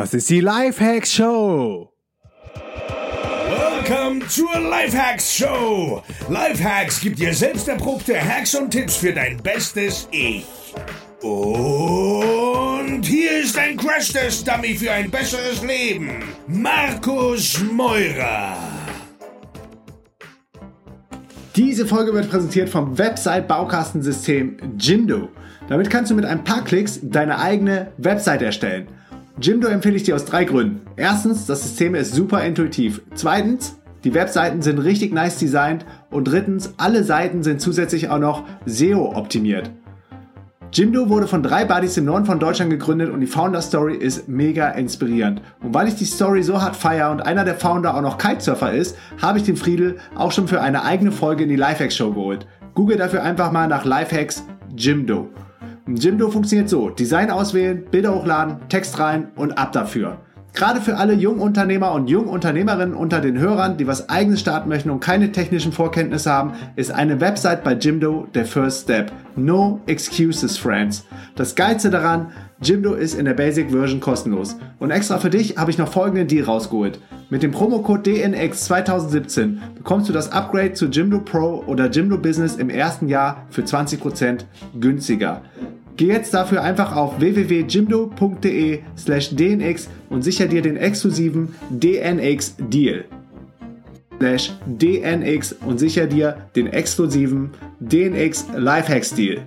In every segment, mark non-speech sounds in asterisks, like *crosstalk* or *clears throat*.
Das ist die Lifehacks Show. Welcome zur Lifehacks Show. Lifehacks gibt dir selbst erprobte Hacks und Tipps für dein bestes Ich. Und hier ist ein Crash-Test-Dummy für ein besseres Leben. Markus Meurer. Diese Folge wird präsentiert vom Website-Baukastensystem Jimdo. Damit kannst du mit ein paar Klicks deine eigene Website erstellen. Jimdo empfehle ich dir aus drei Gründen. Erstens, das System ist super intuitiv. Zweitens, die Webseiten sind richtig nice designt. Und drittens, alle Seiten sind zusätzlich auch noch SEO optimiert. Jimdo wurde von drei Buddies im Norden von Deutschland gegründet und die Founder Story ist mega inspirierend. Und weil ich die Story so hart feier und einer der Founder auch noch Kitesurfer ist, habe ich den Friedel auch schon für eine eigene Folge in die Lifehacks Show geholt. Google dafür einfach mal nach Lifehacks Jimdo. Jimdo funktioniert so: Design auswählen, Bilder hochladen, Text rein und ab dafür. Gerade für alle Jungunternehmer und Jungunternehmerinnen unter den Hörern, die was eigenes starten möchten und keine technischen Vorkenntnisse haben, ist eine Website bei Jimdo der First Step. No excuses, friends. Das Geilste daran, Jimdo ist in der Basic Version kostenlos. Und extra für dich habe ich noch folgenden Deal rausgeholt. Mit dem Promocode DNX 2017 bekommst du das Upgrade zu Jimdo Pro oder Jimdo Business im ersten Jahr für 20% günstiger. Geh jetzt dafür einfach auf www.jimdo.de slash dnx und sicher dir den exklusiven DNX Deal. Slash DNX und sicher dir den exklusiven DNX Lifehacks Deal.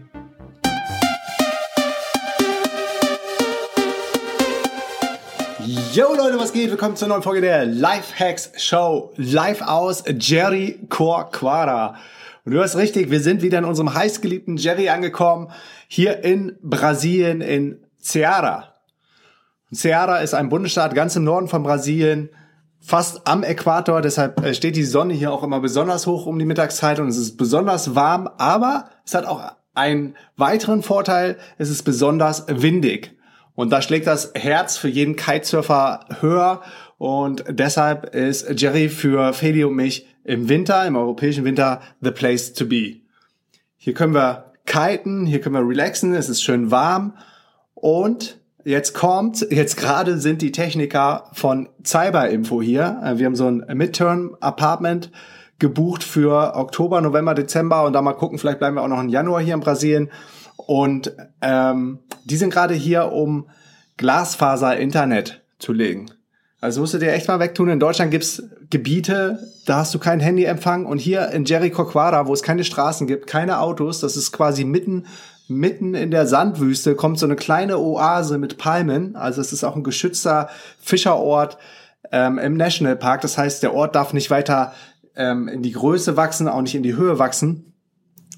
Yo Leute, was geht? Willkommen zur neuen Folge der Lifehacks Show live aus Jerry Corquara. Und du hast richtig, wir sind wieder in unserem heißgeliebten Jerry angekommen, hier in Brasilien, in Ceará. Ceará ist ein Bundesstaat ganz im Norden von Brasilien, fast am Äquator, deshalb äh, steht die Sonne hier auch immer besonders hoch um die Mittagszeit und es ist besonders warm, aber es hat auch einen weiteren Vorteil, es ist besonders windig. Und da schlägt das Herz für jeden Kitesurfer höher. Und deshalb ist Jerry für Feli und mich im Winter, im europäischen Winter, the place to be. Hier können wir kiten, hier können wir relaxen, es ist schön warm. Und jetzt kommt, jetzt gerade sind die Techniker von Cyberinfo hier. Wir haben so ein Midterm Apartment gebucht für Oktober, November, Dezember und da mal gucken, vielleicht bleiben wir auch noch im Januar hier in Brasilien. Und ähm, die sind gerade hier, um Glasfaser-Internet zu legen. Also musst du dir echt mal wegtun. In Deutschland gibt's Gebiete, da hast du kein Handyempfang. Und hier in Jericoacoara, wo es keine Straßen gibt, keine Autos, das ist quasi mitten, mitten in der Sandwüste, kommt so eine kleine Oase mit Palmen. Also es ist auch ein geschützter Fischerort ähm, im Nationalpark. Das heißt, der Ort darf nicht weiter ähm, in die Größe wachsen, auch nicht in die Höhe wachsen.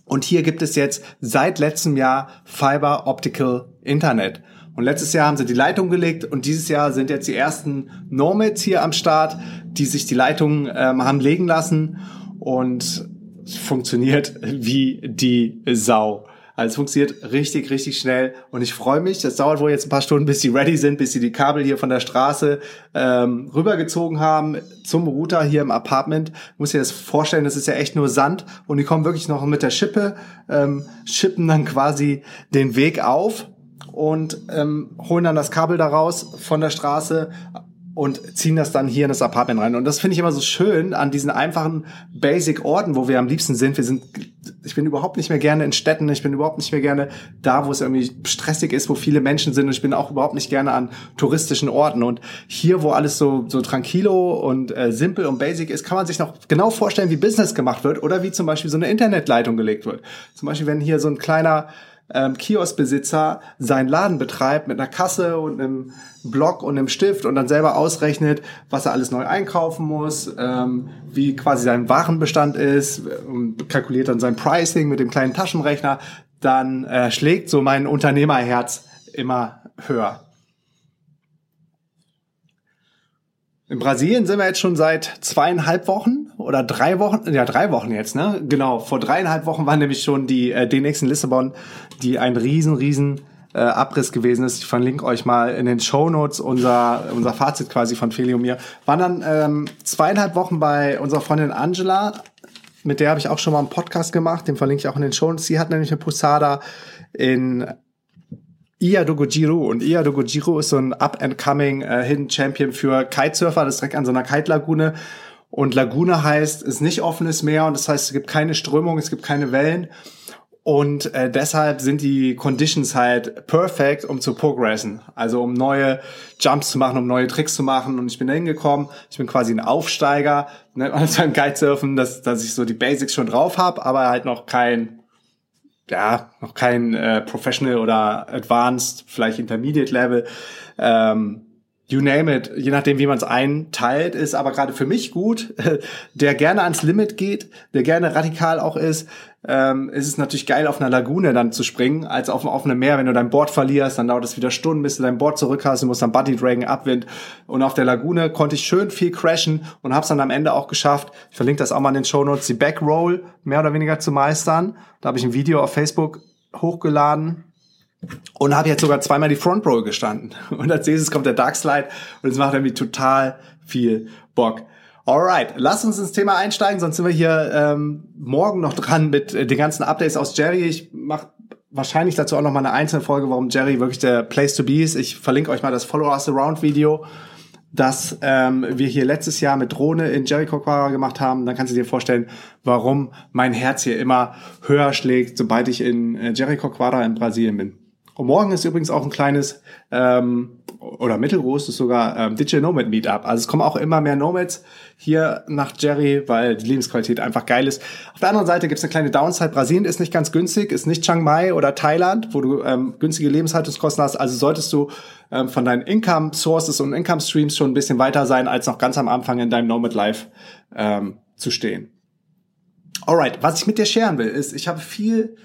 Und hier gibt es jetzt seit letztem Jahr Fiber Optical Internet. Und letztes Jahr haben sie die Leitung gelegt und dieses Jahr sind jetzt die ersten Nomads hier am Start, die sich die Leitung ähm, haben legen lassen und funktioniert *laughs* wie die Sau. Also es funktioniert richtig, richtig schnell und ich freue mich. Das dauert wohl jetzt ein paar Stunden, bis sie ready sind, bis sie die Kabel hier von der Straße ähm, rübergezogen haben zum Router hier im Apartment. Muss dir das vorstellen, das ist ja echt nur Sand und die kommen wirklich noch mit der Schippe, ähm, schippen dann quasi den Weg auf und ähm, holen dann das Kabel daraus von der Straße und ziehen das dann hier in das Apartment rein. Und das finde ich immer so schön an diesen einfachen Basic-Orten, wo wir am liebsten sind. Wir sind, ich bin überhaupt nicht mehr gerne in Städten, ich bin überhaupt nicht mehr gerne da, wo es irgendwie stressig ist, wo viele Menschen sind. Und ich bin auch überhaupt nicht gerne an touristischen Orten. Und hier, wo alles so, so tranquilo und äh, simpel und basic ist, kann man sich noch genau vorstellen, wie Business gemacht wird oder wie zum Beispiel so eine Internetleitung gelegt wird. Zum Beispiel, wenn hier so ein kleiner ähm, Kioskbesitzer seinen Laden betreibt mit einer Kasse und einem Block und einem Stift und dann selber ausrechnet, was er alles neu einkaufen muss, ähm, wie quasi sein Warenbestand ist, und kalkuliert dann sein Pricing mit dem kleinen Taschenrechner, dann äh, schlägt so mein Unternehmerherz immer höher. In Brasilien sind wir jetzt schon seit zweieinhalb Wochen oder drei Wochen, ja drei Wochen jetzt, ne? Genau, vor dreieinhalb Wochen war nämlich schon die äh, DNX in Lissabon, die ein riesen, riesen äh, Abriss gewesen ist. Ich verlinke euch mal in den Show Notes unser, unser Fazit quasi von Feli und mir. Waren dann ähm, zweieinhalb Wochen bei unserer Freundin Angela, mit der habe ich auch schon mal einen Podcast gemacht, den verlinke ich auch in den Show Notes. Sie hat nämlich eine Posada in Iya Dogojiru. Und Iya Dogojiru ist so ein up-and-coming äh, Hidden Champion für Kitesurfer. Das ist direkt an so einer Kite-Lagune. Und Lagune heißt, es ist nicht offenes Meer und das heißt, es gibt keine Strömung, es gibt keine Wellen. Und äh, deshalb sind die Conditions halt perfekt, um zu progressen. Also um neue Jumps zu machen, um neue Tricks zu machen. Und ich bin da hingekommen. Ich bin quasi ein Aufsteiger, nennt man das *laughs* beim Kitesurfen, dass, dass ich so die Basics schon drauf habe, aber halt noch kein, ja, noch kein äh, Professional oder Advanced, vielleicht Intermediate Level. Ähm, you name it, je nachdem, wie man es einteilt, ist aber gerade für mich gut, *laughs* der gerne ans Limit geht, der gerne radikal auch ist, ähm, ist es natürlich geil, auf einer Lagune dann zu springen, als auf, auf einem Meer. Wenn du dein Board verlierst, dann dauert es wieder Stunden, bis du dein Board zurück hast, du musst dann Buddy Dragon Abwind. Und auf der Lagune konnte ich schön viel crashen und habe es dann am Ende auch geschafft. Ich verlinke das auch mal in den Show Notes, die Backroll mehr oder weniger zu meistern. Da habe ich ein Video auf Facebook hochgeladen und habe jetzt sogar zweimal die Front Row gestanden. *laughs* Und als nächstes kommt der Dark Slide und es macht irgendwie total viel Bock. Alright, lass uns ins Thema einsteigen, sonst sind wir hier ähm, morgen noch dran mit äh, den ganzen Updates aus Jerry. Ich mache wahrscheinlich dazu auch noch mal eine einzelne Folge, warum Jerry wirklich der Place to be ist. Ich verlinke euch mal das Follow Us Around Video, das ähm, wir hier letztes Jahr mit Drohne in Jericho Quara gemacht haben. Dann kannst du dir vorstellen, warum mein Herz hier immer höher schlägt, sobald ich in äh, Jericho Quara in Brasilien bin. Und morgen ist übrigens auch ein kleines ähm, oder mittelgroßes sogar ähm, Digital Nomad Meetup. Also es kommen auch immer mehr Nomads hier nach Jerry, weil die Lebensqualität einfach geil ist. Auf der anderen Seite gibt es eine kleine Downside. Brasilien ist nicht ganz günstig, ist nicht Chiang Mai oder Thailand, wo du ähm, günstige Lebenshaltungskosten hast. Also solltest du ähm, von deinen Income Sources und Income Streams schon ein bisschen weiter sein, als noch ganz am Anfang in deinem Nomad Life ähm, zu stehen. Alright, was ich mit dir scheren will, ist, ich habe viel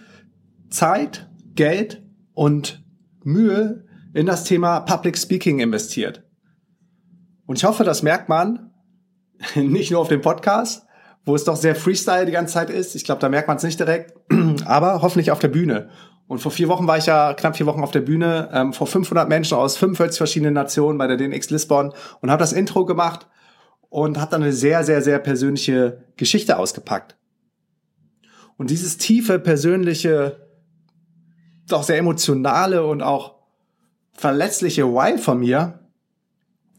Zeit, Geld und Mühe in das Thema Public Speaking investiert. Und ich hoffe, das merkt man *laughs* nicht nur auf dem Podcast, wo es doch sehr Freestyle die ganze Zeit ist. Ich glaube, da merkt man es nicht direkt, *clears throat* aber hoffentlich auf der Bühne. Und vor vier Wochen war ich ja knapp vier Wochen auf der Bühne ähm, vor 500 Menschen aus 45 verschiedenen Nationen bei der DNX Lisbon und habe das Intro gemacht und habe dann eine sehr, sehr, sehr persönliche Geschichte ausgepackt. Und dieses tiefe persönliche doch sehr emotionale und auch verletzliche Why von mir.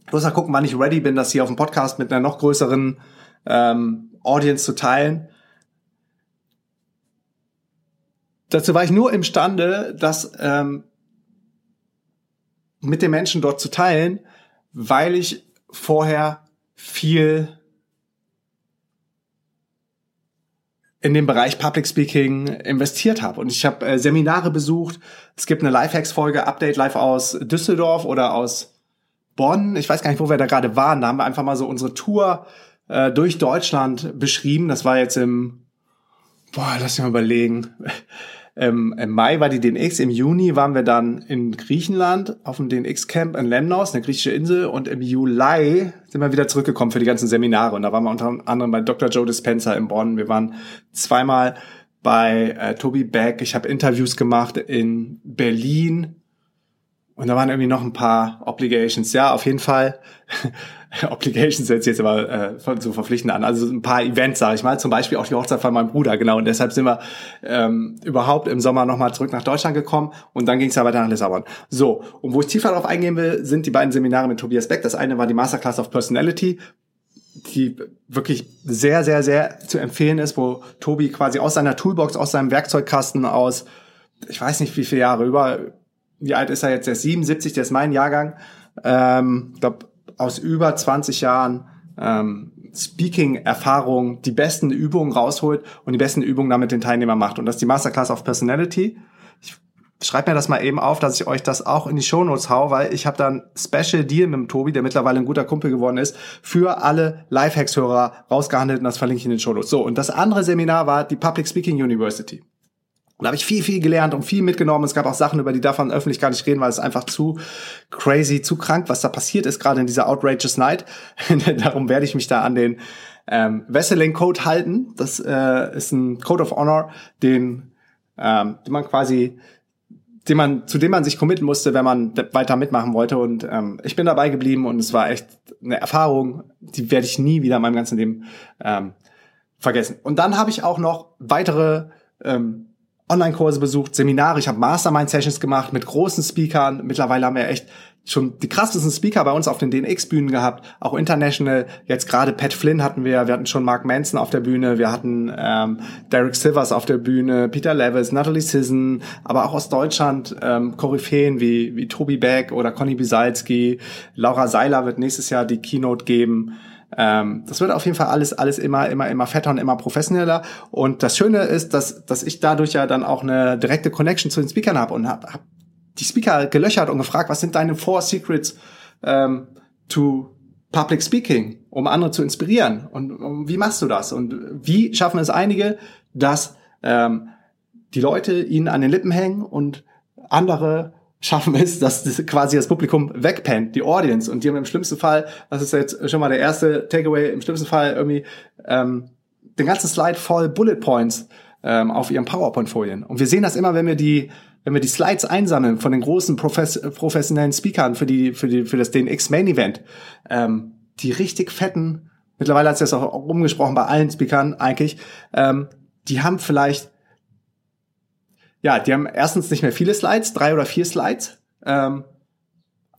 Ich muss mal gucken, wann ich ready bin, das hier auf dem Podcast mit einer noch größeren ähm, Audience zu teilen. Dazu war ich nur imstande, das ähm, mit den Menschen dort zu teilen, weil ich vorher viel in dem Bereich Public Speaking investiert habe. Und ich habe äh, Seminare besucht. Es gibt eine Lifehacks-Folge, Update live aus Düsseldorf oder aus Bonn. Ich weiß gar nicht, wo wir da gerade waren. Da haben wir einfach mal so unsere Tour äh, durch Deutschland beschrieben. Das war jetzt im, boah, lass mich mal überlegen. Ähm, Im Mai war die DNX, im Juni waren wir dann in Griechenland auf dem DNX-Camp in Lemnos, eine griechische Insel, und im Juli sind wir wieder zurückgekommen für die ganzen Seminare. Und da waren wir unter anderem bei Dr. Joe Dispenza in Bonn. Wir waren zweimal bei äh, Toby Beck. Ich habe Interviews gemacht in Berlin. Und da waren irgendwie noch ein paar Obligations. Ja, auf jeden Fall *laughs* Obligations setzt jetzt aber äh, so verpflichtend an. Also ein paar Events, sage ich mal. Zum Beispiel auch die Hochzeit von meinem Bruder, genau. Und deshalb sind wir ähm, überhaupt im Sommer nochmal zurück nach Deutschland gekommen und dann ging es ja weiter nach Lissabon. So, und wo ich tiefer darauf eingehen will, sind die beiden Seminare mit Tobias Beck. Das eine war die Masterclass of Personality, die wirklich sehr, sehr, sehr zu empfehlen ist, wo Tobi quasi aus seiner Toolbox, aus seinem Werkzeugkasten aus, ich weiß nicht wie viele Jahre, über, wie alt ist er jetzt? Der ist 77, der ist mein Jahrgang. Ähm, glaube aus über 20 Jahren ähm, Speaking-Erfahrung die besten Übungen rausholt und die besten Übungen damit den Teilnehmern macht. Und das ist die Masterclass of Personality. Ich schreibe mir das mal eben auf, dass ich euch das auch in die Shownotes hau, weil ich habe dann Special Deal mit dem Tobi, der mittlerweile ein guter Kumpel geworden ist, für alle Lifehacks-Hörer rausgehandelt und das verlinke ich in den Shownotes. So, und das andere Seminar war die Public Speaking University. Und da habe ich viel, viel gelernt und viel mitgenommen. Es gab auch Sachen, über die darf man öffentlich gar nicht reden, weil es einfach zu crazy, zu krank, was da passiert ist, gerade in dieser Outrageous Night. *laughs* Darum werde ich mich da an den ähm, Wesseling Code halten. Das äh, ist ein Code of Honor, den, ähm, den man quasi den man, zu dem man sich committen musste, wenn man weiter mitmachen wollte. Und ähm, ich bin dabei geblieben und es war echt eine Erfahrung, die werde ich nie wieder in meinem ganzen Leben ähm, vergessen. Und dann habe ich auch noch weitere ähm, Online-Kurse besucht, Seminare, ich habe Mastermind-Sessions gemacht mit großen Speakern. Mittlerweile haben wir echt schon die krassesten Speaker bei uns auf den DNX-Bühnen gehabt, auch international. Jetzt gerade Pat Flynn hatten wir, wir hatten schon Mark Manson auf der Bühne, wir hatten ähm, Derek Sivers auf der Bühne, Peter Levis, Natalie Sisson, aber auch aus Deutschland ähm, Koryphäen wie, wie Tobi Beck oder Conny Bisalski. Laura Seiler wird nächstes Jahr die Keynote geben. Ähm, das wird auf jeden Fall alles, alles immer, immer, immer fetter und immer professioneller. Und das Schöne ist, dass, dass ich dadurch ja dann auch eine direkte Connection zu den Speakern habe und habe hab die Speaker gelöchert und gefragt, was sind deine Four Secrets ähm, to Public Speaking, um andere zu inspirieren? Und, und wie machst du das? Und wie schaffen es einige, dass ähm, die Leute ihnen an den Lippen hängen und andere schaffen es, dass das quasi das Publikum wegpennt, die Audience. Und die haben im schlimmsten Fall, das ist jetzt schon mal der erste Takeaway, im schlimmsten Fall irgendwie ähm, den ganzen Slide voll Bullet Points ähm, auf ihren PowerPoint-Folien. Und wir sehen das immer, wenn wir die wenn wir die Slides einsammeln von den großen Profes professionellen Speakern für die für die für das DNX Main Event, ähm, die richtig fetten, mittlerweile hat es jetzt auch rumgesprochen bei allen Speakern eigentlich, ähm, die haben vielleicht ja, die haben erstens nicht mehr viele Slides, drei oder vier Slides. Ähm,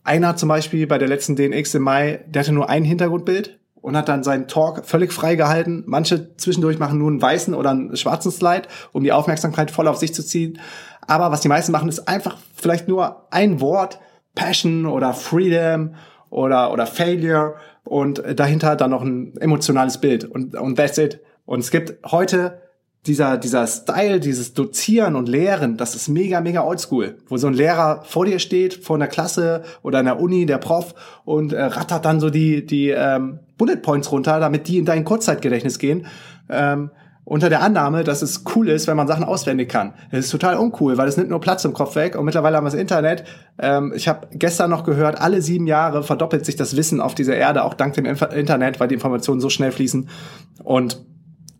einer zum Beispiel bei der letzten DNX im Mai, der hatte nur ein Hintergrundbild und hat dann seinen Talk völlig frei gehalten. Manche zwischendurch machen nur einen weißen oder einen schwarzen Slide, um die Aufmerksamkeit voll auf sich zu ziehen. Aber was die meisten machen, ist einfach vielleicht nur ein Wort, Passion oder Freedom oder, oder Failure und dahinter dann noch ein emotionales Bild und, und that's it. Und es gibt heute dieser, dieser Style, dieses Dozieren und Lehren, das ist mega, mega oldschool. Wo so ein Lehrer vor dir steht, vor einer Klasse oder in der Uni, der Prof, und äh, rattert dann so die, die ähm, Bullet Points runter, damit die in dein Kurzzeitgedächtnis gehen. Ähm, unter der Annahme, dass es cool ist, wenn man Sachen auswendig kann. Das ist total uncool, weil es nimmt nur Platz im Kopf weg und mittlerweile haben wir das Internet. Ähm, ich habe gestern noch gehört, alle sieben Jahre verdoppelt sich das Wissen auf dieser Erde, auch dank dem Internet, weil die Informationen so schnell fließen. Und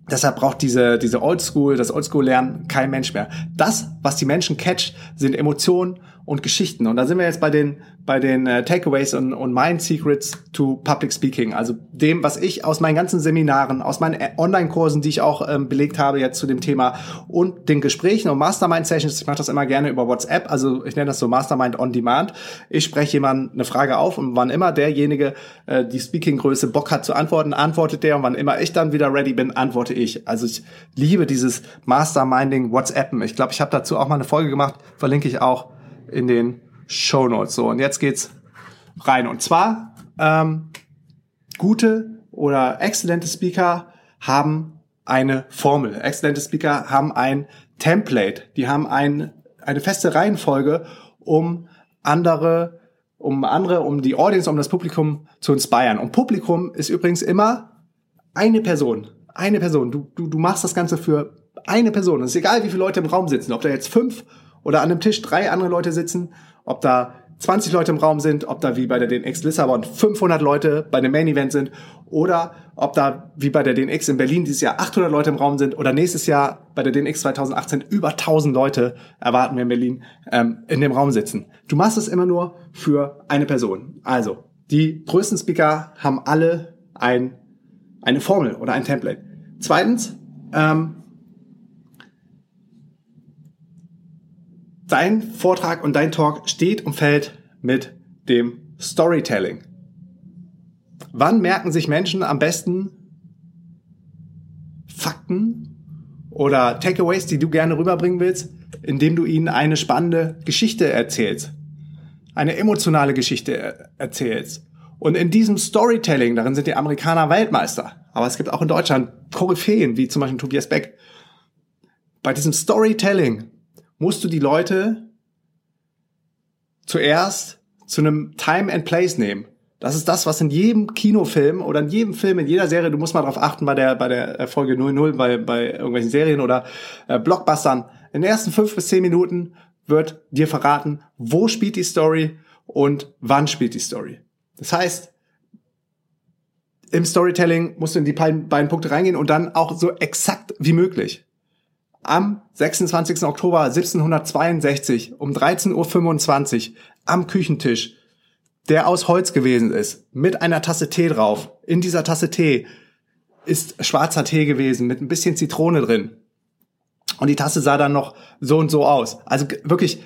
Deshalb braucht diese, diese Oldschool, das Oldschool-Lernen kein Mensch mehr. Das, was die Menschen catcht, sind Emotionen und Geschichten. Und da sind wir jetzt bei den, bei den äh, Takeaways und, und Mind Secrets to Public Speaking. Also dem, was ich aus meinen ganzen Seminaren, aus meinen äh, Online-Kursen, die ich auch ähm, belegt habe jetzt zu dem Thema und den Gesprächen und Mastermind-Sessions. Ich mache das immer gerne über WhatsApp. Also ich nenne das so Mastermind on Demand. Ich spreche jemand eine Frage auf und wann immer derjenige äh, die Speaking-Größe Bock hat zu antworten, antwortet der. Und wann immer ich dann wieder ready bin, antworte ich. Also ich liebe dieses Masterminding WhatsAppen. Ich glaube, ich habe dazu auch mal eine Folge gemacht, verlinke ich auch in den Show Notes. So, und jetzt geht's rein. Und zwar, ähm, gute oder exzellente Speaker haben eine Formel. Exzellente Speaker haben ein Template. Die haben ein, eine feste Reihenfolge, um andere, um andere, um die Audience, um das Publikum zu inspirieren. Und Publikum ist übrigens immer eine Person. Eine Person. Du, du, du machst das Ganze für eine Person. Es ist egal, wie viele Leute im Raum sitzen. Ob da jetzt fünf oder an einem Tisch drei andere Leute sitzen, ob da 20 Leute im Raum sind, ob da wie bei der DNX Lissabon 500 Leute bei einem Main Event sind oder ob da wie bei der DNX in Berlin dieses Jahr 800 Leute im Raum sind oder nächstes Jahr bei der DNX 2018 über 1000 Leute erwarten wir in Berlin ähm, in dem Raum sitzen. Du machst es immer nur für eine Person. Also die größten Speaker haben alle ein, eine Formel oder ein Template. Zweitens, ähm, dein Vortrag und dein Talk steht und fällt mit dem Storytelling. Wann merken sich Menschen am besten Fakten oder Takeaways, die du gerne rüberbringen willst, indem du ihnen eine spannende Geschichte erzählst, eine emotionale Geschichte erzählst. Und in diesem Storytelling, darin sind die Amerikaner Weltmeister, aber es gibt auch in Deutschland Koryphäen, wie zum Beispiel Tobias Beck. Bei diesem Storytelling musst du die Leute zuerst zu einem Time and Place nehmen. Das ist das, was in jedem Kinofilm oder in jedem Film, in jeder Serie, du musst mal darauf achten bei der, bei der Folge 00, bei, bei irgendwelchen Serien oder äh, Blockbustern. In den ersten fünf bis zehn Minuten wird dir verraten, wo spielt die Story und wann spielt die Story. Das heißt, im Storytelling musst du in die beiden Punkte reingehen und dann auch so exakt wie möglich am 26. Oktober 1762 um 13.25 Uhr am Küchentisch, der aus Holz gewesen ist, mit einer Tasse Tee drauf. In dieser Tasse Tee ist schwarzer Tee gewesen mit ein bisschen Zitrone drin. Und die Tasse sah dann noch so und so aus. Also wirklich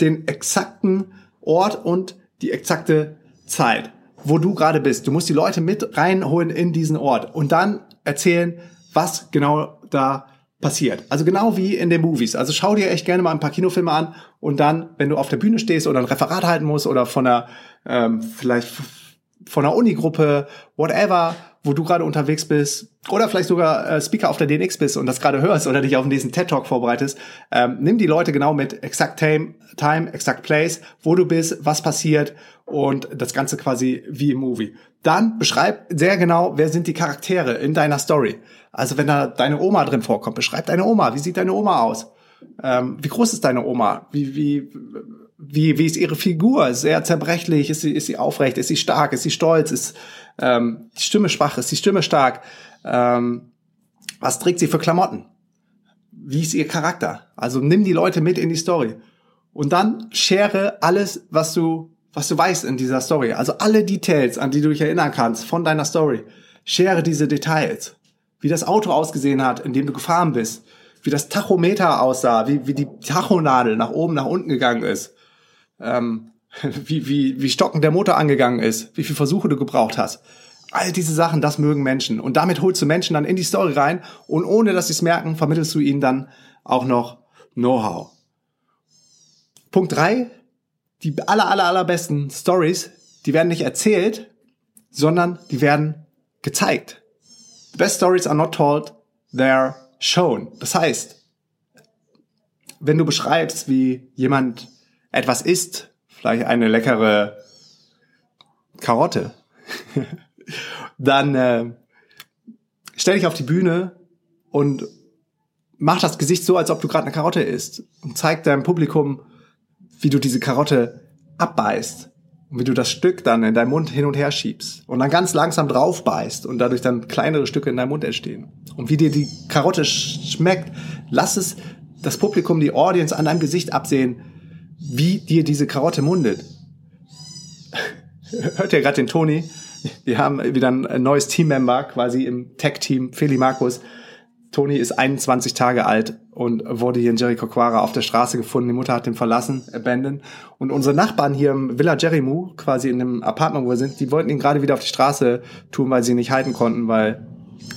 den exakten Ort und die exakte Zeit, wo du gerade bist. Du musst die Leute mit reinholen in diesen Ort und dann erzählen, was genau da passiert. Also genau wie in den Movies. Also schau dir echt gerne mal ein paar Kinofilme an und dann, wenn du auf der Bühne stehst oder ein Referat halten musst oder von einer ähm, vielleicht von einer Unigruppe, whatever, wo du gerade unterwegs bist oder vielleicht sogar äh, Speaker auf der DNX bist und das gerade hörst oder dich auf diesen TED Talk vorbereitest, ähm, nimm die Leute genau mit Exact Time, Time, Exact Place, wo du bist, was passiert und das Ganze quasi wie im Movie. Dann beschreib sehr genau, wer sind die Charaktere in deiner Story. Also wenn da deine Oma drin vorkommt, beschreib deine Oma. Wie sieht deine Oma aus? Ähm, wie groß ist deine Oma? Wie, wie, wie, wie ist ihre Figur? Sie zerbrechlich? Ist sie, ist sie aufrecht? Ist sie stark? Ist sie stolz? Ist ähm, die Stimme schwach? Ist die Stimme stark? Ähm, was trägt sie für Klamotten? Wie ist ihr Charakter? Also nimm die Leute mit in die Story. Und dann share alles, was du, was du weißt in dieser Story. Also alle Details, an die du dich erinnern kannst von deiner Story. Share diese Details. Wie das Auto ausgesehen hat, in dem du gefahren bist. Wie das Tachometer aussah. Wie, wie die Tachonadel nach oben, nach unten gegangen ist ähm, *laughs* wie, wie, wie stockend der Motor angegangen ist, wie viele Versuche du gebraucht hast. All diese Sachen, das mögen Menschen. Und damit holst du Menschen dann in die Story rein und ohne dass sie es merken, vermittelst du ihnen dann auch noch Know-how. Punkt drei: Die aller, aller, allerbesten Stories, die werden nicht erzählt, sondern die werden gezeigt. Best stories are not told, they're shown. Das heißt, wenn du beschreibst, wie jemand etwas isst, vielleicht eine leckere Karotte, *laughs* dann äh, stell dich auf die Bühne und mach das Gesicht so, als ob du gerade eine Karotte isst und zeig deinem Publikum, wie du diese Karotte abbeißt und wie du das Stück dann in deinem Mund hin und her schiebst und dann ganz langsam drauf beißt und dadurch dann kleinere Stücke in deinem Mund entstehen. Und wie dir die Karotte schmeckt, lass es das Publikum, die Audience an deinem Gesicht absehen, wie dir diese Karotte mundet. *laughs* Hört ihr gerade den Toni? Wir haben wieder ein neues Teammember quasi im Tech-Team, Feli Markus. Toni ist 21 Tage alt und wurde hier in Jericho Quara auf der Straße gefunden. Die Mutter hat ihn verlassen, abandoned. Und unsere Nachbarn hier im Villa Jerimu, quasi in dem Apartment, wo wir sind, die wollten ihn gerade wieder auf die Straße tun, weil sie ihn nicht halten konnten, weil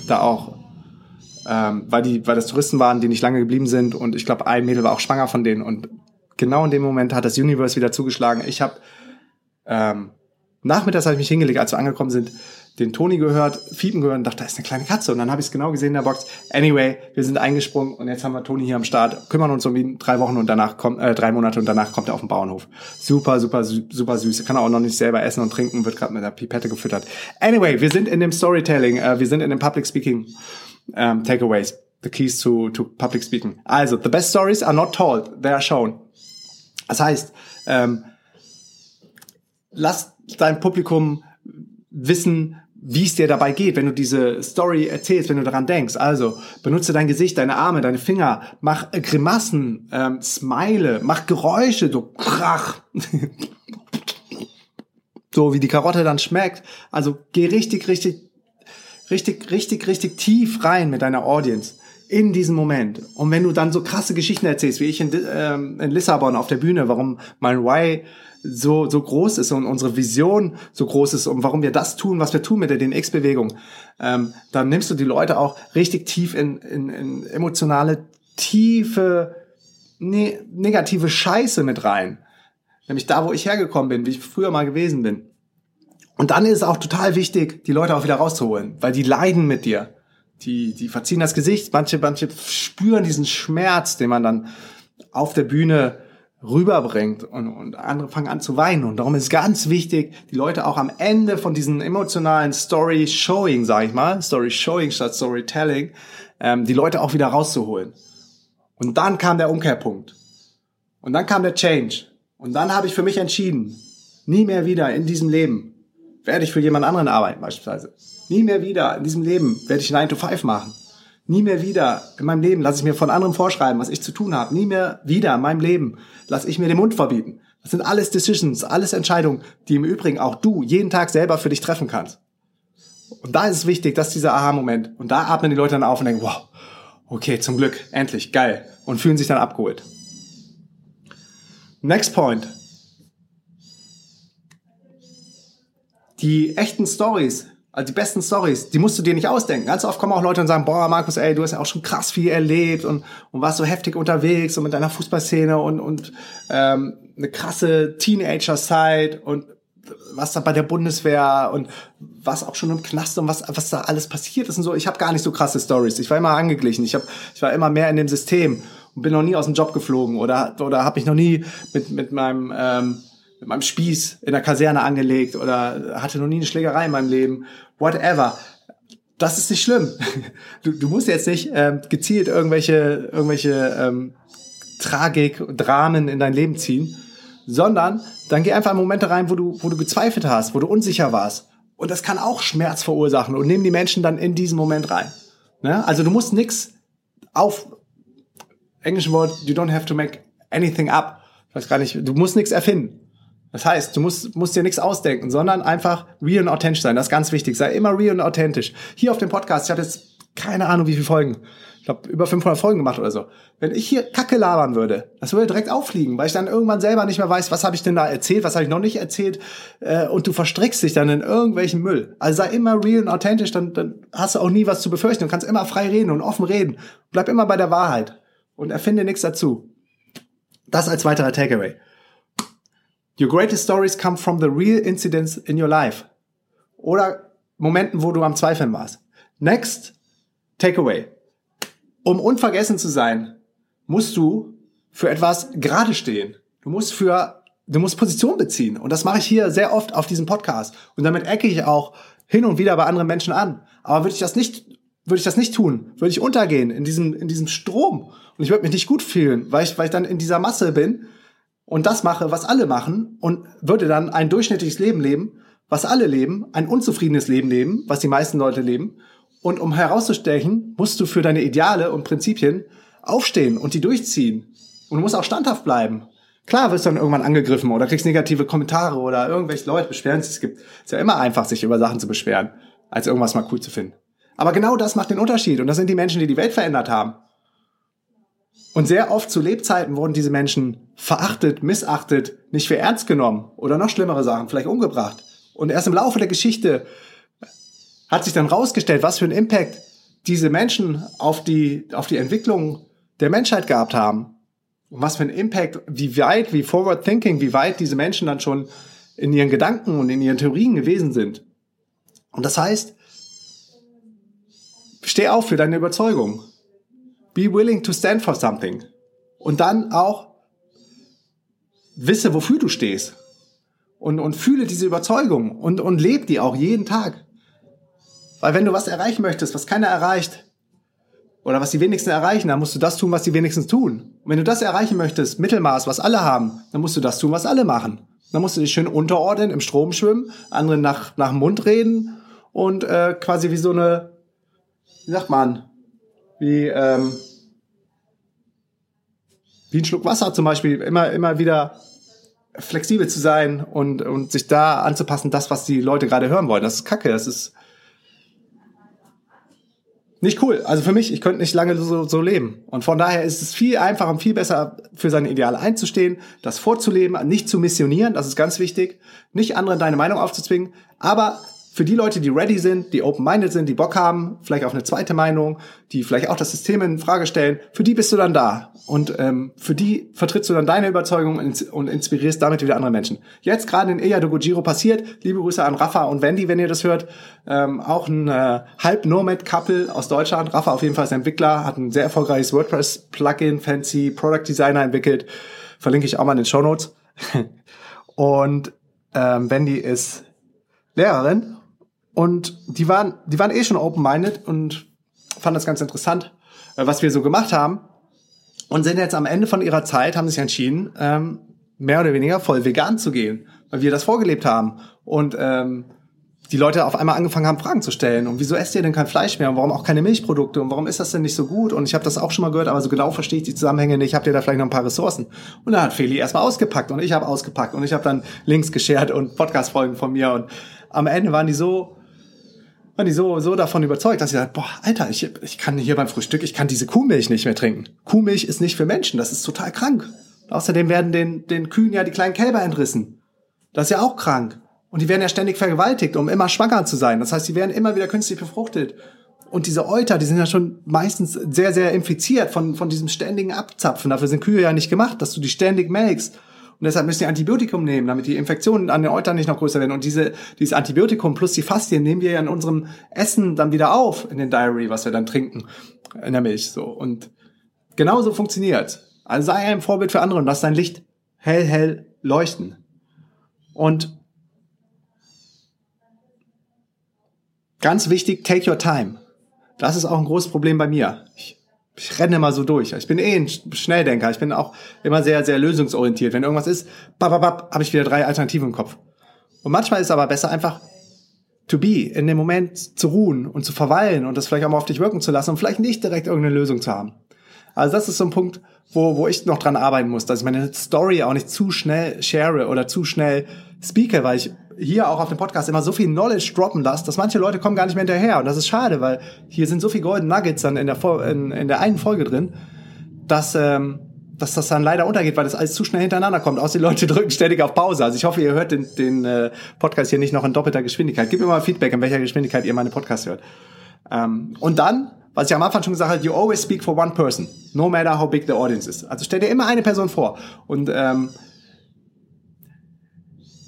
da auch, ähm, weil die, weil das Touristen waren, die nicht lange geblieben sind. Und ich glaube, ein Mädel war auch schwanger von denen. Und genau in dem Moment hat das Universe wieder zugeschlagen. Ich habe ähm, nachmittags habe ich mich hingelegt, als wir angekommen sind, den Toni gehört, Fiepen gehört und dachte, da ist eine kleine Katze. Und dann habe ich es genau gesehen in der Box. Anyway, wir sind eingesprungen und jetzt haben wir Toni hier am Start, kümmern uns um ihn drei Wochen und danach kommt, äh, drei Monate und danach kommt er auf den Bauernhof. Super, super, super süß. Kann er auch noch nicht selber essen und trinken, wird gerade mit der Pipette gefüttert. Anyway, wir sind in dem Storytelling, äh, wir sind in dem Public Speaking ähm, Takeaways. The keys to, to public speaking. Also, the best stories are not told, they are shown. Das heißt, ähm, lass dein Publikum wissen, wie es dir dabei geht, wenn du diese Story erzählst, wenn du daran denkst. Also benutze dein Gesicht, deine Arme, deine Finger, mach Grimassen, ähm, smile, mach Geräusche, so krach. *laughs* so wie die Karotte dann schmeckt. Also geh richtig, richtig, richtig, richtig, richtig tief rein mit deiner Audience in diesem Moment. Und wenn du dann so krasse Geschichten erzählst, wie ich in, ähm, in Lissabon auf der Bühne, warum mein Why so, so groß ist und unsere Vision so groß ist und warum wir das tun, was wir tun mit der DNX-Bewegung, ähm, dann nimmst du die Leute auch richtig tief in, in, in emotionale, tiefe, ne negative Scheiße mit rein. Nämlich da, wo ich hergekommen bin, wie ich früher mal gewesen bin. Und dann ist es auch total wichtig, die Leute auch wieder rauszuholen, weil die leiden mit dir die, die verziehen das Gesicht, manche, manche spüren diesen Schmerz, den man dann auf der Bühne rüberbringt und, und andere fangen an zu weinen. Und darum ist ganz wichtig, die Leute auch am Ende von diesen emotionalen Story-Showing, sag ich mal, Story-Showing statt Storytelling, ähm, die Leute auch wieder rauszuholen. Und dann kam der Umkehrpunkt. Und dann kam der Change. Und dann habe ich für mich entschieden, nie mehr wieder in diesem Leben werde ich für jemand anderen arbeiten beispielsweise. Nie mehr wieder in diesem Leben werde ich 9 to 5 machen. Nie mehr wieder in meinem Leben lasse ich mir von anderen vorschreiben, was ich zu tun habe. Nie mehr wieder in meinem Leben lasse ich mir den Mund verbieten. Das sind alles Decisions, alles Entscheidungen, die im Übrigen auch du jeden Tag selber für dich treffen kannst. Und da ist es wichtig, dass dieser Aha-Moment, und da atmen die Leute dann auf und denken, wow, Okay, zum Glück, endlich, geil. Und fühlen sich dann abgeholt. Next point. Die echten Stories, also die besten Stories, die musst du dir nicht ausdenken. Ganz oft kommen auch Leute und sagen, boah, Markus, ey, du hast ja auch schon krass viel erlebt und, und warst so heftig unterwegs und mit deiner Fußballszene und, und ähm, eine krasse Teenager-Zeit und was da bei der Bundeswehr und was auch schon im Knast und was, was da alles passiert ist und so. Ich habe gar nicht so krasse Stories. Ich war immer angeglichen. Ich, hab, ich war immer mehr in dem System und bin noch nie aus dem Job geflogen oder, oder habe mich noch nie mit, mit meinem... Ähm, mit meinem Spieß in der Kaserne angelegt oder hatte noch nie eine Schlägerei in meinem Leben, whatever. Das ist nicht schlimm. *laughs* Du, du musst jetzt nicht ähm, gezielt irgendwelche, irgendwelche ähm, Tragik, Dramen in dein Leben ziehen, sondern dann geh einfach in Momente rein, wo du, wo du gezweifelt hast, wo du unsicher warst. Und das kann auch Schmerz verursachen und nimm die Menschen dann in diesen Moment rein. Ne? Also du musst nix auf englischen Wort, you don't have to make anything up. Ich weiß gar nicht, du musst nichts erfinden. Das heißt, du musst, musst dir nichts ausdenken, sondern einfach real und authentisch sein. Das ist ganz wichtig. Sei immer real und authentisch. Hier auf dem Podcast, ich habe jetzt keine Ahnung, wie viele Folgen glaube, über 500 Folgen gemacht oder so. Wenn ich hier Kacke labern würde, das würde direkt auffliegen, weil ich dann irgendwann selber nicht mehr weiß, was habe ich denn da erzählt, was habe ich noch nicht erzählt äh, und du verstrickst dich dann in irgendwelchen Müll. Also sei immer real und authentisch, dann, dann hast du auch nie was zu befürchten und kannst immer frei reden und offen reden. Bleib immer bei der Wahrheit und erfinde nichts dazu. Das als weiterer Takeaway. Your greatest stories come from the real incidents in your life. Oder Momenten, wo du am Zweifeln warst. Next, Takeaway. Um unvergessen zu sein, musst du für etwas gerade stehen. Du musst für, du musst Position beziehen. Und das mache ich hier sehr oft auf diesem Podcast. Und damit ecke ich auch hin und wieder bei anderen Menschen an. Aber würde ich das nicht, würde ich das nicht tun, würde ich untergehen in diesem, in diesem Strom. Und ich würde mich nicht gut fühlen, weil ich, weil ich dann in dieser Masse bin und das mache, was alle machen und würde dann ein durchschnittliches Leben leben, was alle leben, ein unzufriedenes Leben leben, was die meisten Leute leben und um herauszustechen, musst du für deine Ideale und Prinzipien aufstehen und die durchziehen. Und du musst auch standhaft bleiben. Klar wirst du dann irgendwann angegriffen oder kriegst negative Kommentare oder irgendwelche Leute beschweren sich. Es gibt, ist ja immer einfach, sich über Sachen zu beschweren, als irgendwas mal cool zu finden. Aber genau das macht den Unterschied. Und das sind die Menschen, die die Welt verändert haben. Und sehr oft zu Lebzeiten wurden diese Menschen verachtet, missachtet, nicht für ernst genommen oder noch schlimmere Sachen, vielleicht umgebracht. Und erst im Laufe der Geschichte hat sich dann rausgestellt, was für einen Impact diese Menschen auf die, auf die Entwicklung der Menschheit gehabt haben. Und was für einen Impact, wie weit, wie forward thinking, wie weit diese Menschen dann schon in ihren Gedanken und in ihren Theorien gewesen sind. Und das heißt, steh auf für deine Überzeugung. Be willing to stand for something. Und dann auch wisse, wofür du stehst. Und, und fühle diese Überzeugung und, und lebe die auch jeden Tag. Weil wenn du was erreichen möchtest, was keiner erreicht, oder was die wenigsten erreichen, dann musst du das tun, was die wenigsten tun. Und wenn du das erreichen möchtest, Mittelmaß, was alle haben, dann musst du das tun, was alle machen. Dann musst du dich schön unterordnen, im Strom schwimmen, anderen nach, nach dem Mund reden und äh, quasi wie so eine, wie sagt man, wie, ähm, wie ein Schluck Wasser zum Beispiel, immer, immer wieder flexibel zu sein und, und sich da anzupassen, das, was die Leute gerade hören wollen. Das ist Kacke, das ist, nicht cool. Also für mich, ich könnte nicht lange so, so leben. Und von daher ist es viel einfacher und viel besser, für seine Ideale einzustehen, das vorzuleben, nicht zu missionieren, das ist ganz wichtig, nicht anderen deine Meinung aufzuzwingen, aber für die Leute, die ready sind, die open-minded sind, die Bock haben, vielleicht auf eine zweite Meinung, die vielleicht auch das System in Frage stellen, für die bist du dann da. Und ähm, für die vertrittst du dann deine Überzeugung und inspirierst damit wieder andere Menschen. Jetzt gerade in Eya Giro passiert, liebe Grüße an Rafa und Wendy, wenn ihr das hört, ähm, auch ein äh, Halb-Nomad-Couple aus Deutschland. Rafa auf jeden Fall ist Entwickler, hat ein sehr erfolgreiches WordPress-Plugin, Fancy Product Designer entwickelt. Verlinke ich auch mal in den Show Notes. *laughs* und ähm, Wendy ist Lehrerin und die waren, die waren eh schon open-minded und fanden das ganz interessant, äh, was wir so gemacht haben. Und sind jetzt am Ende von ihrer Zeit, haben sich entschieden, ähm, mehr oder weniger voll vegan zu gehen, weil wir das vorgelebt haben. Und ähm, die Leute auf einmal angefangen haben, Fragen zu stellen. Und wieso esst ihr denn kein Fleisch mehr? Und warum auch keine Milchprodukte? Und warum ist das denn nicht so gut? Und ich habe das auch schon mal gehört, aber so genau verstehe ich die Zusammenhänge nicht. Habt ihr da vielleicht noch ein paar Ressourcen? Und dann hat Feli erstmal ausgepackt und ich habe ausgepackt und ich habe dann Links geshared und Podcast-Folgen von mir. Und am Ende waren die so waren die so, so davon überzeugt, dass sie sagen, boah, Alter, ich, ich kann hier beim Frühstück, ich kann diese Kuhmilch nicht mehr trinken. Kuhmilch ist nicht für Menschen, das ist total krank. Außerdem werden den, den Kühen ja die kleinen Kälber entrissen. Das ist ja auch krank. Und die werden ja ständig vergewaltigt, um immer schwanger zu sein. Das heißt, sie werden immer wieder künstlich befruchtet. Und diese Euter, die sind ja schon meistens sehr, sehr infiziert von, von diesem ständigen Abzapfen. Dafür sind Kühe ja nicht gemacht, dass du die ständig melkst. Und deshalb müssen die Antibiotikum nehmen, damit die Infektionen an den Eutern nicht noch größer werden. Und diese, dieses Antibiotikum plus die Fastien nehmen wir ja in unserem Essen dann wieder auf, in den Diary, was wir dann trinken, in der Milch, so. Und genauso funktioniert. Also sei ein Vorbild für andere und lass dein Licht hell, hell leuchten. Und ganz wichtig, take your time. Das ist auch ein großes Problem bei mir. Ich, ich renne immer so durch. Ich bin eh ein Schnelldenker. Ich bin auch immer sehr, sehr lösungsorientiert. Wenn irgendwas ist, bababab, habe ich wieder drei Alternativen im Kopf. Und manchmal ist es aber besser einfach to be, in dem Moment zu ruhen und zu verweilen und das vielleicht auch mal auf dich wirken zu lassen und vielleicht nicht direkt irgendeine Lösung zu haben. Also das ist so ein Punkt, wo, wo ich noch dran arbeiten muss, dass ich meine Story auch nicht zu schnell share oder zu schnell speake, weil ich hier auch auf dem Podcast immer so viel Knowledge droppen lasse, dass manche Leute kommen gar nicht mehr hinterher. Und das ist schade, weil hier sind so viele Golden Nuggets dann in der, in, in der einen Folge drin, dass, ähm, dass das dann leider untergeht, weil das alles zu schnell hintereinander kommt. Außer die Leute *laughs* drücken ständig auf Pause. Also ich hoffe, ihr hört den, den äh, Podcast hier nicht noch in doppelter Geschwindigkeit. Gebt mir mal Feedback, in welcher Geschwindigkeit ihr meine Podcast hört. Ähm, und dann, was ich am Anfang schon gesagt habe, you always speak for one person, no matter how big the audience is. Also stell dir immer eine Person vor. Und ähm,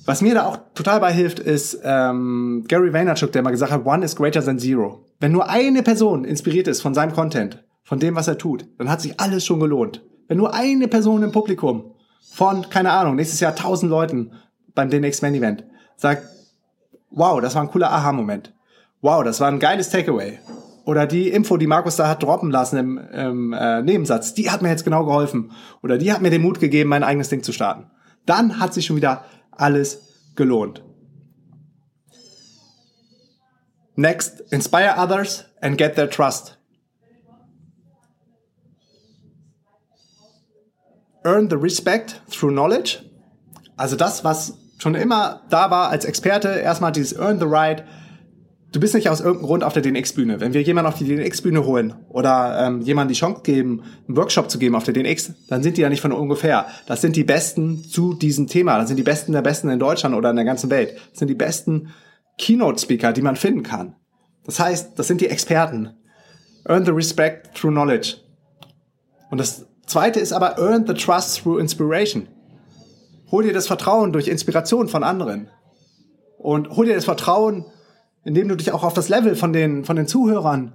was mir da auch total bei hilft, ist ähm, Gary Vaynerchuk, der mal gesagt hat, one is greater than zero. Wenn nur eine Person inspiriert ist von seinem Content, von dem, was er tut, dann hat sich alles schon gelohnt. Wenn nur eine Person im Publikum von, keine Ahnung, nächstes Jahr tausend Leuten beim DNX Man Event sagt, wow, das war ein cooler Aha-Moment. Wow, das war ein geiles Takeaway. Oder die Info, die Markus da hat droppen lassen im, im äh, Nebensatz, die hat mir jetzt genau geholfen. Oder die hat mir den Mut gegeben, mein eigenes Ding zu starten. Dann hat sich schon wieder alles gelohnt. Next, inspire others and get their trust. Earn the respect through knowledge. Also das, was schon immer da war als Experte, erstmal dieses Earn the right, du bist nicht aus irgendeinem Grund auf der DNX-Bühne. Wenn wir jemanden auf die DNX-Bühne holen oder ähm, jemanden die Chance geben, einen Workshop zu geben auf der DNX, dann sind die ja nicht von ungefähr. Das sind die Besten zu diesem Thema. Das sind die Besten der Besten in Deutschland oder in der ganzen Welt. Das sind die besten Keynote-Speaker, die man finden kann. Das heißt, das sind die Experten. Earn the respect through knowledge. Und das zweite ist aber earn the trust through inspiration. Hol dir das Vertrauen durch Inspiration von anderen. Und hol dir das Vertrauen indem du dich auch auf das Level von den, von den Zuhörern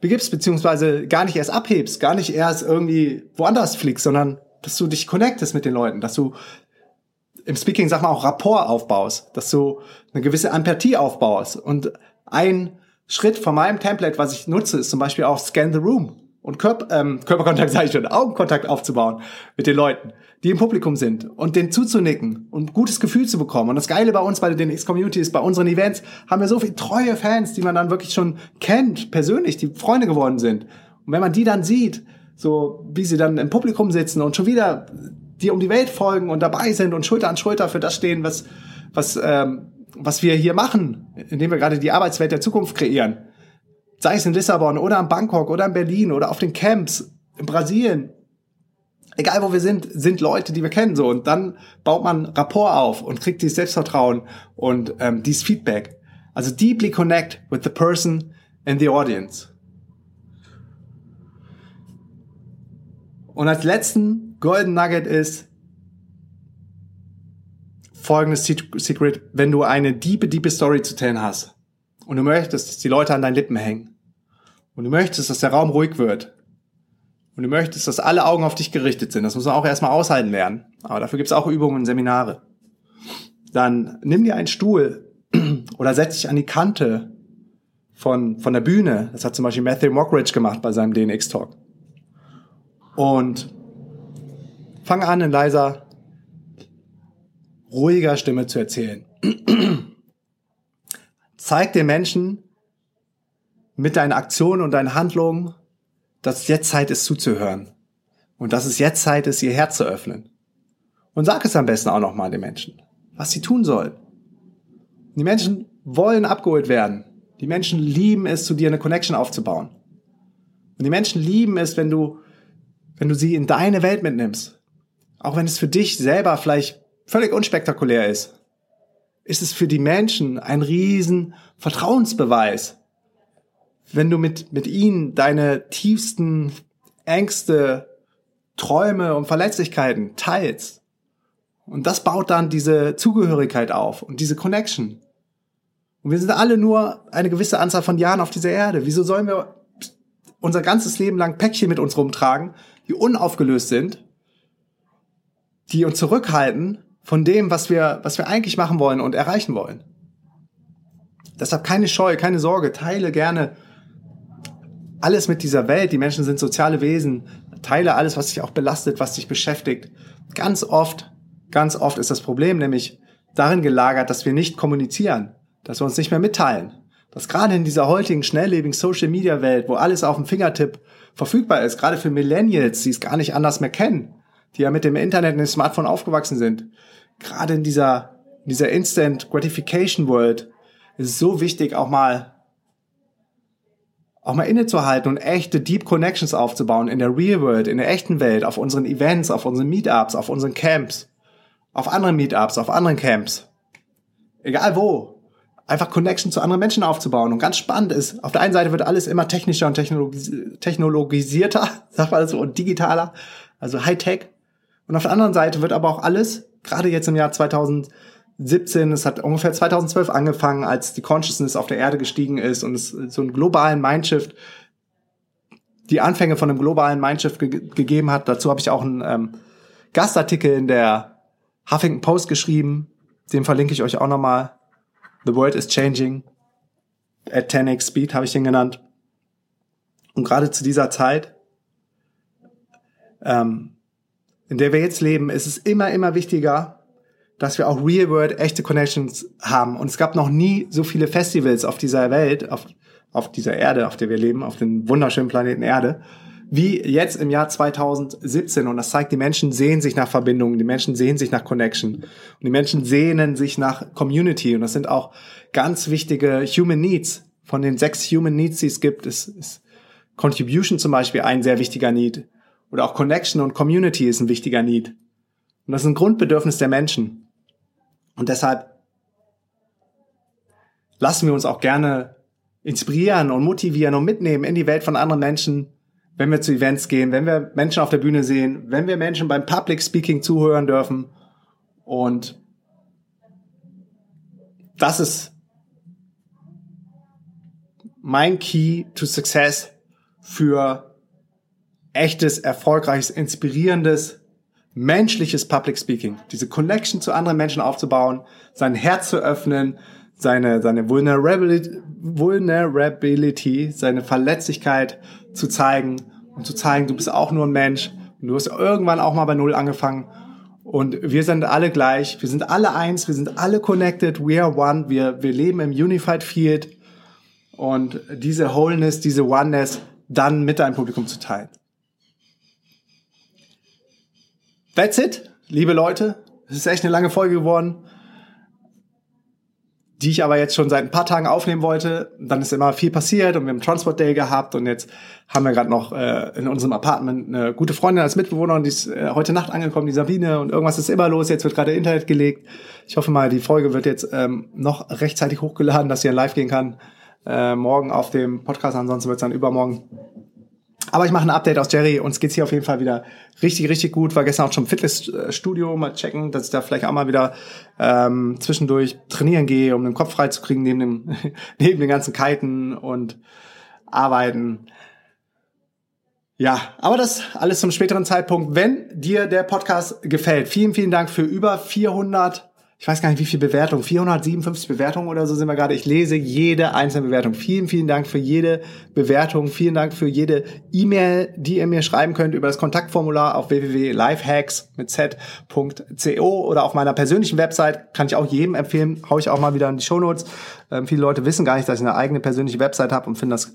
begibst, beziehungsweise gar nicht erst abhebst, gar nicht erst irgendwie woanders fliegst, sondern dass du dich connectest mit den Leuten, dass du im Speaking, sag mal, auch Rapport aufbaust, dass du eine gewisse Empathie aufbaust. Und ein Schritt von meinem Template, was ich nutze, ist zum Beispiel auch Scan the Room und Körper, ähm, Körperkontakt, *laughs* sage ich schon, Augenkontakt aufzubauen mit den Leuten, die im Publikum sind und denen zuzunicken und ein gutes Gefühl zu bekommen. Und das Geile bei uns, bei den X-Community ist, bei unseren Events haben wir so viele treue Fans, die man dann wirklich schon kennt, persönlich, die Freunde geworden sind. Und wenn man die dann sieht, so wie sie dann im Publikum sitzen und schon wieder dir um die Welt folgen und dabei sind und Schulter an Schulter für das stehen, was, was, ähm, was wir hier machen, indem wir gerade die Arbeitswelt der Zukunft kreieren, sei es in Lissabon oder in Bangkok oder in Berlin oder auf den Camps in Brasilien. Egal wo wir sind, sind Leute, die wir kennen so und dann baut man Rapport auf und kriegt dieses Selbstvertrauen und ähm, dieses Feedback. Also deeply connect with the person in the audience. Und als letzten Golden Nugget ist folgendes Secret, wenn du eine diepe, diepe Story zu tellen hast und du möchtest, dass die Leute an deinen Lippen hängen, und du möchtest, dass der Raum ruhig wird und du möchtest, dass alle Augen auf dich gerichtet sind, das muss man auch erstmal aushalten lernen. Aber dafür gibt es auch Übungen und Seminare. Dann nimm dir einen Stuhl *clears throat* oder setz dich an die Kante von, von der Bühne. Das hat zum Beispiel Matthew Mockridge gemacht bei seinem DNX-Talk. Und fang an, in leiser, ruhiger Stimme zu erzählen. *clears throat* Zeig den Menschen, mit deinen Aktionen und deinen Handlungen, dass es jetzt Zeit ist zuzuhören. Und dass es jetzt Zeit ist, ihr Herz zu öffnen. Und sag es am besten auch nochmal den Menschen, was sie tun sollen. Die Menschen wollen abgeholt werden. Die Menschen lieben es, zu dir eine Connection aufzubauen. Und die Menschen lieben es, wenn du, wenn du sie in deine Welt mitnimmst. Auch wenn es für dich selber vielleicht völlig unspektakulär ist, ist es für die Menschen ein riesen Vertrauensbeweis. Wenn du mit, mit ihnen deine tiefsten Ängste, Träume und Verletzlichkeiten teilst. Und das baut dann diese Zugehörigkeit auf und diese Connection. Und wir sind alle nur eine gewisse Anzahl von Jahren auf dieser Erde. Wieso sollen wir unser ganzes Leben lang Päckchen mit uns rumtragen, die unaufgelöst sind, die uns zurückhalten von dem, was wir, was wir eigentlich machen wollen und erreichen wollen? Deshalb keine Scheu, keine Sorge, teile gerne alles mit dieser Welt. Die Menschen sind soziale Wesen. Teile alles, was dich auch belastet, was dich beschäftigt. Ganz oft, ganz oft ist das Problem nämlich darin gelagert, dass wir nicht kommunizieren dass wir uns nicht mehr mitteilen. Dass gerade in dieser heutigen schnelllebigen Social Media Welt, wo alles auf dem Fingertipp verfügbar ist, gerade für Millennials, die es gar nicht anders mehr kennen, die ja mit dem Internet und dem Smartphone aufgewachsen sind, gerade in dieser, in dieser Instant Gratification World ist es so wichtig, auch mal, auch mal innezuhalten und echte Deep Connections aufzubauen in der Real World, in der echten Welt, auf unseren Events, auf unseren Meetups, auf unseren Camps, auf anderen Meetups, auf anderen Camps. Egal wo einfach Connection zu anderen Menschen aufzubauen. Und ganz spannend ist, auf der einen Seite wird alles immer technischer und technologis technologisierter, *laughs* sagt man das so, und digitaler, also Hightech. Und auf der anderen Seite wird aber auch alles, gerade jetzt im Jahr 2017, es hat ungefähr 2012 angefangen, als die Consciousness auf der Erde gestiegen ist und es so einen globalen Mindshift, die Anfänge von einem globalen Mindshift ge gegeben hat. Dazu habe ich auch einen ähm, Gastartikel in der Huffington Post geschrieben. Den verlinke ich euch auch nochmal. The World is Changing at 10x Speed habe ich den genannt. Und gerade zu dieser Zeit, ähm, in der wir jetzt leben, ist es immer, immer wichtiger, dass wir auch Real-World echte Connections haben. Und es gab noch nie so viele Festivals auf dieser Welt, auf, auf dieser Erde, auf der wir leben, auf dem wunderschönen Planeten Erde, wie jetzt im Jahr 2017. Und das zeigt, die Menschen sehen sich nach Verbindungen, die Menschen sehen sich nach Connection und die Menschen sehnen sich nach Community. Und das sind auch ganz wichtige Human Needs. Von den sechs Human Needs, die es gibt, ist, ist Contribution zum Beispiel ein sehr wichtiger Need. Oder auch Connection und Community ist ein wichtiger Need. Und das ist ein Grundbedürfnis der Menschen. Und deshalb lassen wir uns auch gerne inspirieren und motivieren und mitnehmen in die Welt von anderen Menschen, wenn wir zu Events gehen, wenn wir Menschen auf der Bühne sehen, wenn wir Menschen beim Public Speaking zuhören dürfen. Und das ist mein Key to Success für echtes, erfolgreiches, inspirierendes, menschliches Public Speaking. Diese Connection zu anderen Menschen aufzubauen, sein Herz zu öffnen, seine, seine Vulnerability, Vulnerability, seine Verletzlichkeit zu zeigen und zu zeigen, du bist auch nur ein Mensch und du hast irgendwann auch mal bei Null angefangen und wir sind alle gleich, wir sind alle eins, wir sind alle connected, we are one, wir, wir leben im Unified Field und diese Wholeness, diese Oneness dann mit deinem Publikum zu teilen. That's it, liebe Leute. Es ist echt eine lange Folge geworden die ich aber jetzt schon seit ein paar Tagen aufnehmen wollte. Dann ist immer viel passiert und wir haben Transport Day gehabt und jetzt haben wir gerade noch äh, in unserem Apartment eine gute Freundin als Mitbewohner und die ist äh, heute Nacht angekommen, die Sabine und irgendwas ist immer los. Jetzt wird gerade Internet gelegt. Ich hoffe mal, die Folge wird jetzt ähm, noch rechtzeitig hochgeladen, dass sie dann live gehen kann. Äh, morgen auf dem Podcast, ansonsten wird es dann übermorgen aber ich mache ein Update aus Jerry. Uns geht's hier auf jeden Fall wieder richtig, richtig gut. War gestern auch schon im Fitnessstudio. Mal checken, dass ich da vielleicht auch mal wieder ähm, zwischendurch trainieren gehe, um den Kopf frei zu kriegen neben dem, *laughs* neben den ganzen Kiten und arbeiten. Ja, aber das alles zum späteren Zeitpunkt. Wenn dir der Podcast gefällt, vielen, vielen Dank für über 400 ich weiß gar nicht, wie viel Bewertungen, 457 Bewertungen oder so sind wir gerade. Ich lese jede einzelne Bewertung. Vielen, vielen Dank für jede Bewertung. Vielen Dank für jede E-Mail, die ihr mir schreiben könnt über das Kontaktformular auf www.lifehacks mit z.co oder auf meiner persönlichen Website. Kann ich auch jedem empfehlen. Hau ich auch mal wieder in die Shownotes. Ähm, viele Leute wissen gar nicht, dass ich eine eigene persönliche Website habe und finden das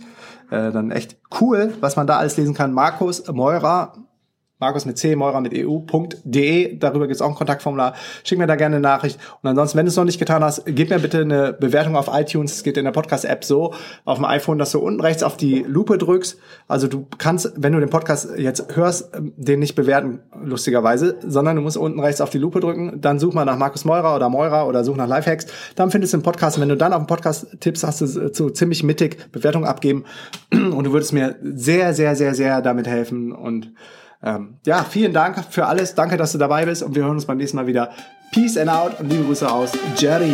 äh, dann echt cool, was man da alles lesen kann. Markus Meurer Markus mit C, Meurer mit EU.de. Darüber gibt es auch ein Kontaktformular. Schick mir da gerne eine Nachricht. Und ansonsten, wenn du es noch nicht getan hast, gib mir bitte eine Bewertung auf iTunes. Es geht in der Podcast-App so auf dem iPhone, dass du unten rechts auf die Lupe drückst. Also du kannst, wenn du den Podcast jetzt hörst, den nicht bewerten, lustigerweise, sondern du musst unten rechts auf die Lupe drücken. Dann such mal nach Markus Meurer oder Meurer oder such nach Lifehacks. Dann findest du den Podcast. Und wenn du dann auf den Podcast tippst, hast du so ziemlich mittig Bewertung abgeben. Und du würdest mir sehr, sehr, sehr, sehr damit helfen. Und ähm, ja, vielen Dank für alles. Danke, dass du dabei bist und wir hören uns beim nächsten Mal wieder. Peace and out und liebe Grüße aus Jerry.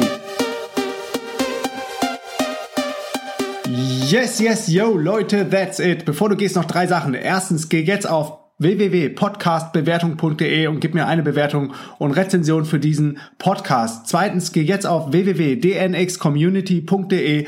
Yes, yes, yo, Leute, that's it. Bevor du gehst, noch drei Sachen. Erstens, geh jetzt auf www.podcastbewertung.de und gib mir eine Bewertung und Rezension für diesen Podcast. Zweitens, geh jetzt auf www.dnxcommunity.de